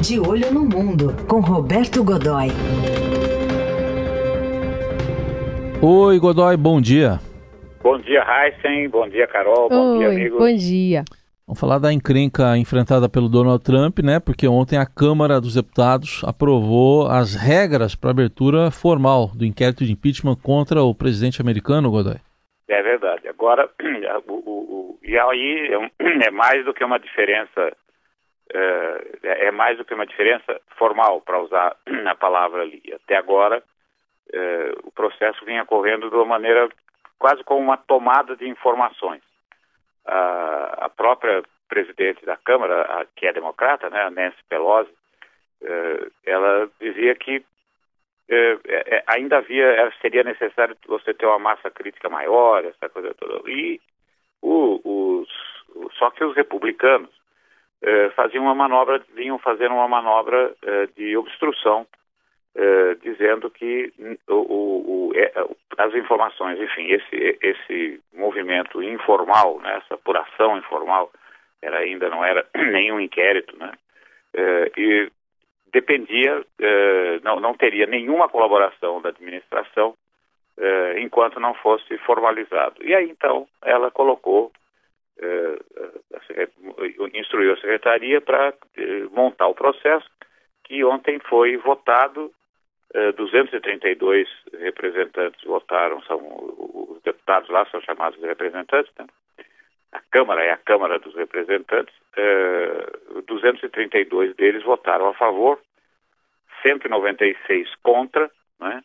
De Olho no Mundo, com Roberto Godoy. Oi, Godoy, bom dia. Bom dia, Heisen. Bom dia, Carol. Bom Oi, dia, amigo. Bom dia. Vamos falar da encrenca enfrentada pelo Donald Trump, né? Porque ontem a Câmara dos Deputados aprovou as regras para abertura formal do inquérito de impeachment contra o presidente americano, Godoy. É verdade. Agora, o, o, o, e aí é, um, é, mais do que uma diferença, é, é mais do que uma diferença formal, para usar a palavra ali. Até agora, é, o processo vinha correndo de uma maneira quase como uma tomada de informações. A, própria presidente da Câmara, que é democrata, né, a Nancy Pelosi, é, ela dizia que ainda havia, seria necessário você ter uma massa crítica maior, essa coisa toda. E o, os, só que os republicanos é, faziam uma manobra, vinham fazendo uma manobra é, de obstrução, é, dizendo que o, o, é, as informações, enfim, esse, esse movimento informal, né, essa apuração informal, era, ainda não era nenhum inquérito, né? e dependia, eh, não, não teria nenhuma colaboração da administração eh, enquanto não fosse formalizado. E aí então ela colocou, eh, instruiu a secretaria para montar o processo, que ontem foi votado, 232 representantes votaram, são os deputados lá são chamados de representantes, né? a Câmara é a Câmara dos Representantes, eh, 232 deles votaram a favor, 196 contra, né?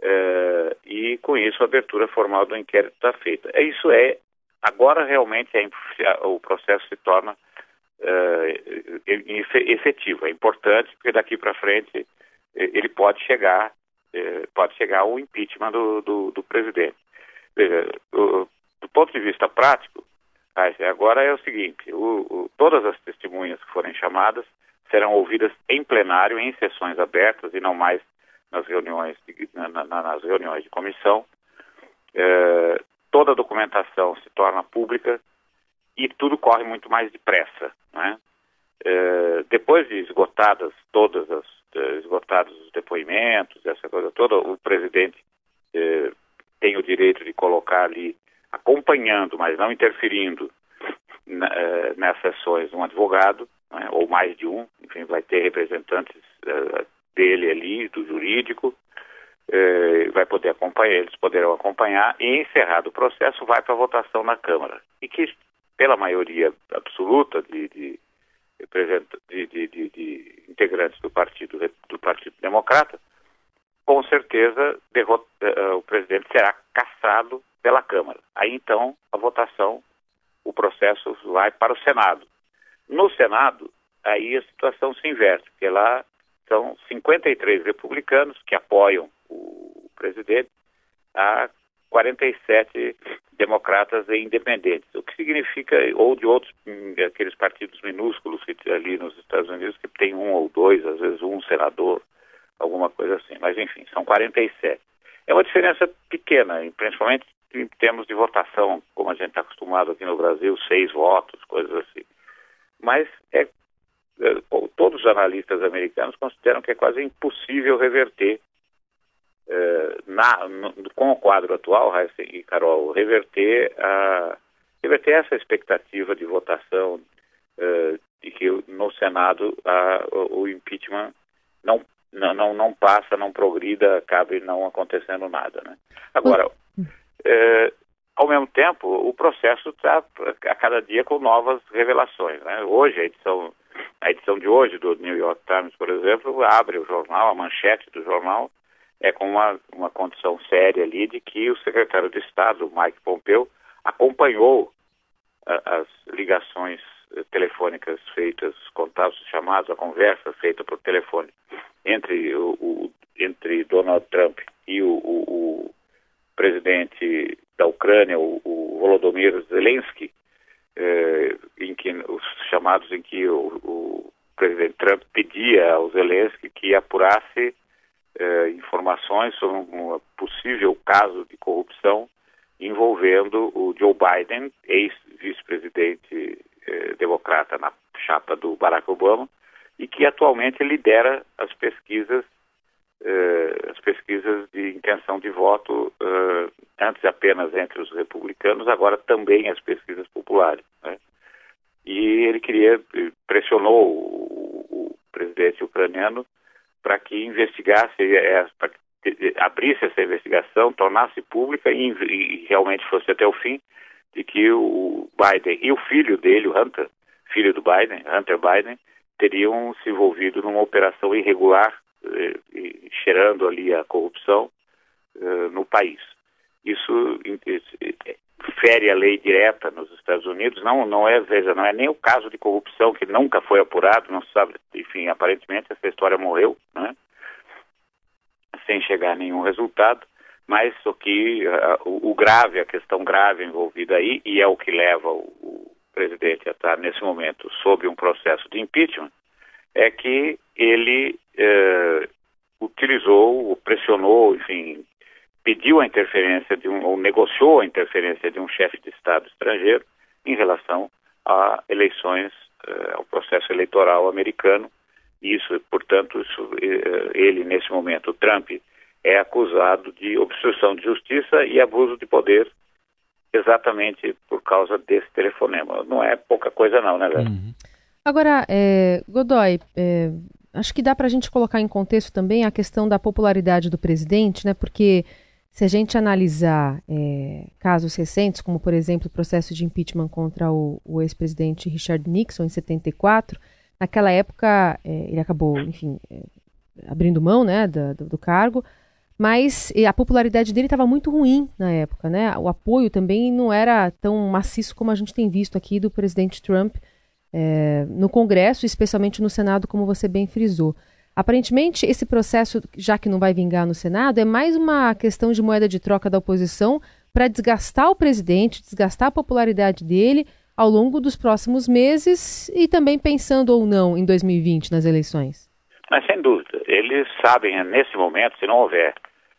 Eh, e com isso a abertura formal do inquérito está feita. É, isso é, agora realmente é, o processo se torna eh, efetivo, é importante, porque daqui para frente ele pode chegar, pode chegar ao impeachment do, do, do presidente. Veja, do, ponto de vista prático, Agora é o seguinte: o, o, todas as testemunhas que forem chamadas serão ouvidas em plenário, em sessões abertas e não mais nas reuniões de, na, na, nas reuniões de comissão. É, toda a documentação se torna pública e tudo corre muito mais depressa. Né? É, depois de esgotadas todas as esgotados os depoimentos, essa coisa toda, o presidente é, tem o direito de colocar ali acompanhando, mas não interferindo na, nessas sessões um advogado, né, ou mais de um, enfim, vai ter representantes uh, dele ali, do jurídico, uh, vai poder acompanhar, eles poderão acompanhar, e encerrado o processo, vai para votação na Câmara. E que, pela maioria absoluta de, de, de, de integrantes do Partido, do Partido Democrata, com certeza derrota, uh, o presidente será cassado pela Câmara. Aí então a votação, o processo vai para o Senado. No Senado, aí a situação se inverte, porque lá são 53 republicanos que apoiam o presidente a 47 democratas e independentes, o que significa, ou de outros, hum, aqueles partidos minúsculos que ali nos Estados Unidos, que tem um ou dois, às vezes um senador, alguma coisa assim. Mas enfim, são 47. É uma diferença pequena, principalmente em termos de votação, como a gente está acostumado aqui no Brasil, seis votos, coisas assim. Mas é, é, todos os analistas americanos consideram que é quase impossível reverter na, no, com o quadro atual, Raíssa e Carol, reverter, a, reverter essa expectativa de votação é, de que no Senado o, impeachment não não, não, não passa, não progrida, acabe não acontecendo nada. Né? Agora, é, ao mesmo tempo, o processo está a cada dia com novas revelações. Né? Hoje, a edição, a edição de hoje do New York Times, por exemplo, abre o jornal, a manchete do jornal, é com uma, uma condição séria ali de que o secretário de Estado, Mike Pompeo, acompanhou as ligações telefônicas feitas, contatos chamados, a conversa feita por telefone entre o, o entre Donald Trump e o, o presidente da Ucrânia, o, o Volodymyr Zelensky, eh, em que os chamados em que o, o, presidente Trump pedia ao Zelensky que apurasse eh, informações sobre um possível caso de corrupção envolvendo o Joe Biden, ex-vice-presidente eh, democrata na chapa do Barack Obama, e que atualmente lidera as pesquisas uh, as pesquisas de intenção de voto uh, antes apenas entre os republicanos, agora também as pesquisas populares. Né? E ele queria pressionou o, o presidente ucraniano para que investigasse, é, para que abrisse essa investigação, tornasse pública e, e realmente fosse até o fim de que o Biden e o filho dele, o Hunter, filho do Biden, Hunter Biden, teriam se envolvido numa operação irregular, eh, cheirando ali a corrupção eh, no país. Isso fere a lei direta nos Estados Unidos, não, não é, veja, não é nem o caso de corrupção que nunca foi apurado, não se sabe, enfim, aparentemente essa história morreu, né? sem chegar a nenhum resultado, mas o que uh, o, o, grave, a questão grave envolvida aí, e é o que leva o, o presidente a estar nesse momento sob um processo de impeachment, é que ele uh, utilizou, pressionou, enfim, pediu a interferência de um, ou negociou a interferência de um chefe de Estado estrangeiro em relação a eleições, uh, ao processo eleitoral americano. Isso, portanto, isso, uh, ele, nesse momento, Trump, é acusado de obstrução de justiça e abuso de poder exatamente por causa desse telefonema. Não é pouca coisa não, né, velho? Uhum. Agora, é, Godoy, é, acho que dá para a gente colocar em contexto também a questão da popularidade do presidente, né? Porque se a gente analisar é, casos recentes, como por exemplo o processo de impeachment contra o, o ex-presidente Richard Nixon em 74, naquela época é, ele acabou, enfim, é, abrindo mão, né, do, do cargo, mas a popularidade dele estava muito ruim na época, né? O apoio também não era tão maciço como a gente tem visto aqui do presidente Trump é, no Congresso, especialmente no Senado, como você bem frisou. Aparentemente, esse processo, já que não vai vingar no Senado, é mais uma questão de moeda de troca da oposição para desgastar o presidente, desgastar a popularidade dele ao longo dos próximos meses e também pensando ou não em 2020 nas eleições. Mas sem dúvida, eles sabem nesse momento, se não houver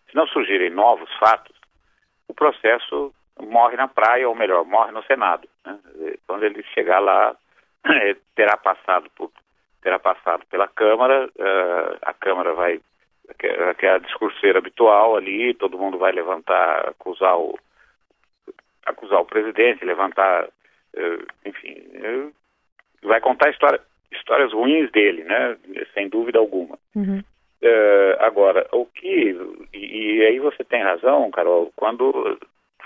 se não surgirem novos fatos, o processo morre na praia, ou melhor, morre no Senado. Né? Quando ele chegar lá, terá passado por terá passado pela Câmara, uh, a Câmara vai que é a discurseira habitual ali, todo mundo vai levantar, acusar o acusar o presidente, levantar, uh, enfim, uh, vai contar história, histórias ruins dele, né? Sem dúvida alguma. Uhum. Uh, agora, o que. E, e, aí você tem razão, Carol, quando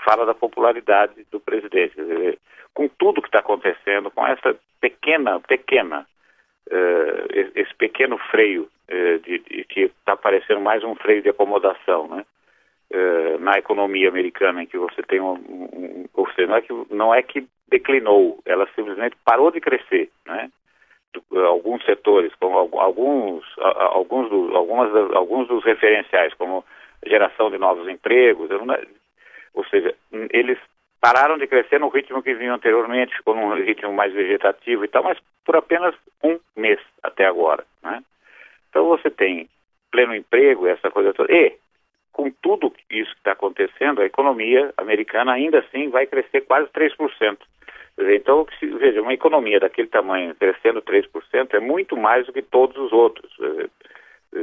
fala da popularidade do presidente. Dizer, com tudo que está acontecendo, com essa pequena, pequena, uh, esse pequeno freio uh, de, de, que está parecendo mais um freio de acomodação, né? na economia americana, em que você tem um, um, ou seja, não é, que, não é que declinou, ela simplesmente parou de crescer, né? alguns setores, como alguns, alguns, do, algumas, alguns dos referenciais, como geração de novos empregos, ou seja, eles pararam de crescer no ritmo que vinham anteriormente, ficou num ritmo mais vegetativo e tal, mas por apenas um mês até agora. Né? Então você tem pleno emprego, essa coisa toda, e com tudo isso que está acontecendo, a economia americana ainda assim vai crescer quase 3%. Então, veja, uma economia daquele tamanho crescendo 3% é muito mais do que todos os outros.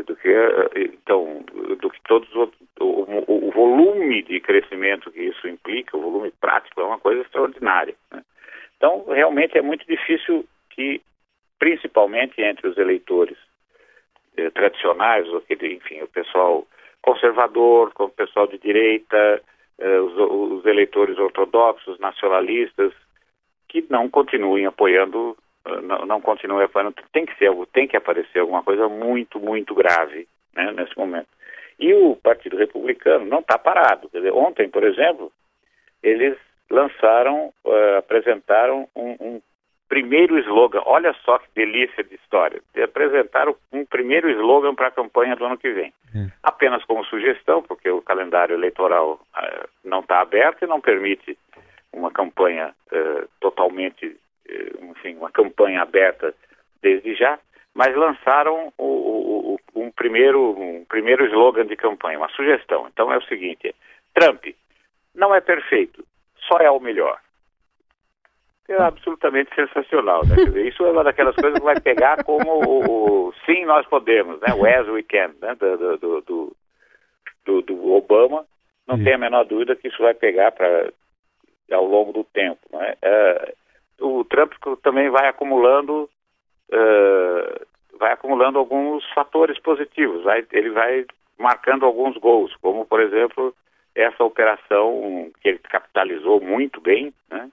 Do que, então, do que todos os outros. O, o volume de crescimento que isso implica, o volume prático, é uma coisa extraordinária. Né? Então, realmente é muito difícil que, principalmente entre os eleitores eh, tradicionais, enfim, o pessoal conservador, o pessoal de direita, eh, os, os eleitores ortodoxos, nacionalistas, que não continuem apoiando, eh, não, não continuem apoiando. Tem que ser, tem que aparecer alguma coisa muito, muito grave né, nesse momento. E o Partido Republicano não está parado. Dizer, ontem, por exemplo, eles lançaram, uh, apresentaram um, um, primeiro slogan. Olha só que delícia de história. Apresentaram um primeiro slogan para a campanha do ano que vem. É. Apenas como sugestão, porque o calendário eleitoral uh, não está aberto e não permite uma campanha uh, totalmente, uma campanha aberta desde já, mas lançaram o, o, o, um, primeiro, um primeiro slogan de campanha, uma sugestão. Então é o seguinte: Trump não é perfeito, só é o melhor. é absolutamente sensacional. Né? Dizer, isso é uma daquelas coisas que vai pegar como o, o sim, nós podemos, né? o as we can, né? do, do, do, do, do Obama. Não tem a menor dúvida que isso vai pegar para ao longo do tempo. Né? É, o Trump também vai acumulando uh, vai acumulando alguns fatores positivos. Vai, ele vai marcando alguns gols, como por exemplo essa operação que ele capitalizou muito bem, né?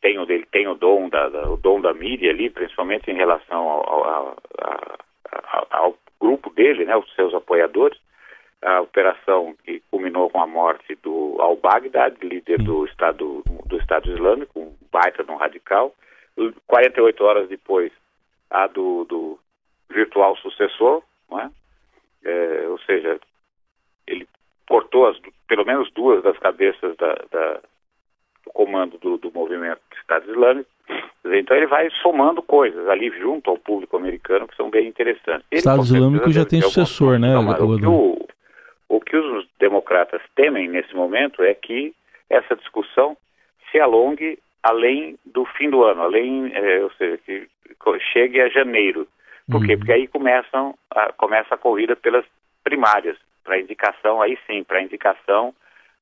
tem o dele tem o dom da, da, o dom da mídia ali, principalmente em relação ao, ao, ao, ao grupo dele, né, os seus apoiadores. A operação que culminou com a morte do al-Baghdad, líder do Estado do Estado Islâmico, um baita de um radical. 48 horas depois, a do, do virtual sucessor, é? É, ou seja, ele cortou as, pelo menos duas das cabeças da, da, do comando do, do movimento do Estado Islâmico. Então ele vai somando coisas ali junto ao público americano que são bem interessantes. O Estado Islâmico já tem sucessor, né? o, que o, o que os democratas temem nesse momento é que essa discussão se alongue além do fim do ano, além, é, ou seja, que chegue a janeiro. Por quê? Uhum. Porque aí começam a, começa a corrida pelas primárias, para indicação, aí sim, para indicação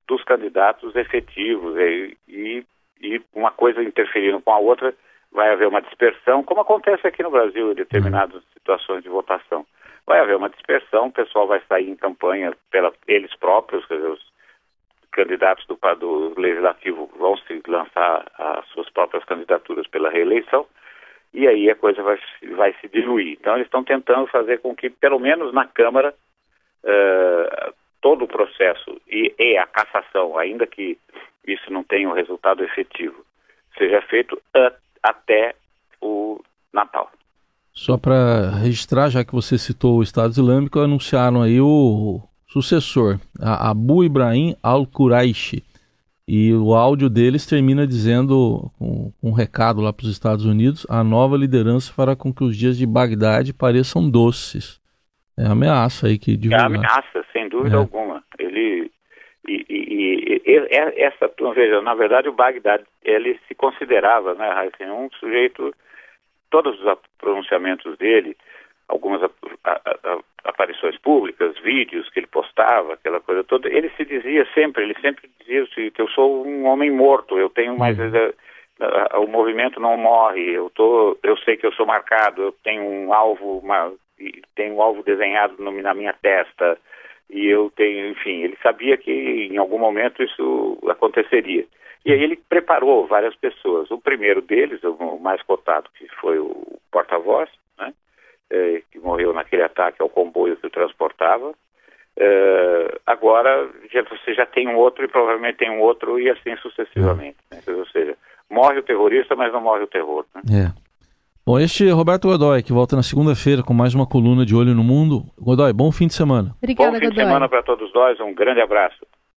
dos candidatos efetivos e, e, e, uma coisa interferindo com a outra, vai haver uma dispersão, como acontece aqui no Brasil em determinadas situações de votação. Vai haver uma dispersão, o pessoal vai sair em campanha pela eles próprios, quer dizer, os candidatos do, do legislativo vão se lançar as suas próprias candidaturas pela reeleição e aí a coisa vai, vai se diluir. Então eles estão tentando fazer com que, pelo menos na Câmara, uh, todo o processo e, e, a cassação, ainda que isso não tenha um resultado efetivo, seja feito a, até o Natal. Só para registrar, já que você citou o Estado Islâmico, anunciaram aí o sucessor, Abu Ibrahim al-Quraishi. E o áudio deles termina dizendo, um, um recado lá para os Estados Unidos, a nova liderança fará com que os dias de Bagdade pareçam doces. É ameaça aí que divulga. É ameaça, sem dúvida é. alguma. Ele e, e, e, essa, veja, na verdade o Bagdad, ele se considerava, né, assim, um sujeito, todos os pronunciamentos dele, algumas a, a, a, aparições públicas, vídeos que ele postava, aquela coisa toda, ele se dizia sempre, ele sempre dizia que eu sou um homem morto, eu tenho mais uhum. o movimento não morre, eu tô, eu sei que eu sou marcado, eu tenho um alvo, uma, tenho um alvo desenhado no, na minha testa e eu tenho, enfim, ele sabia que em algum momento isso aconteceria. E aí ele preparou várias pessoas. O primeiro deles, o mais cotado, que foi o porta-voz, né? eh, que morreu naquele ataque ao comboio que o transportava. Eh, agora já, você já tem um outro e provavelmente tem um outro e assim sucessivamente. Né? Ou seja, morre o terrorista, mas não morre o terror. Né? É. Bom, este é Roberto Godoy, que volta na segunda-feira com mais uma coluna de Olho no Mundo. Godoy, bom fim de semana. Obrigada, Bom fim Godoy. de semana para todos nós, um grande abraço.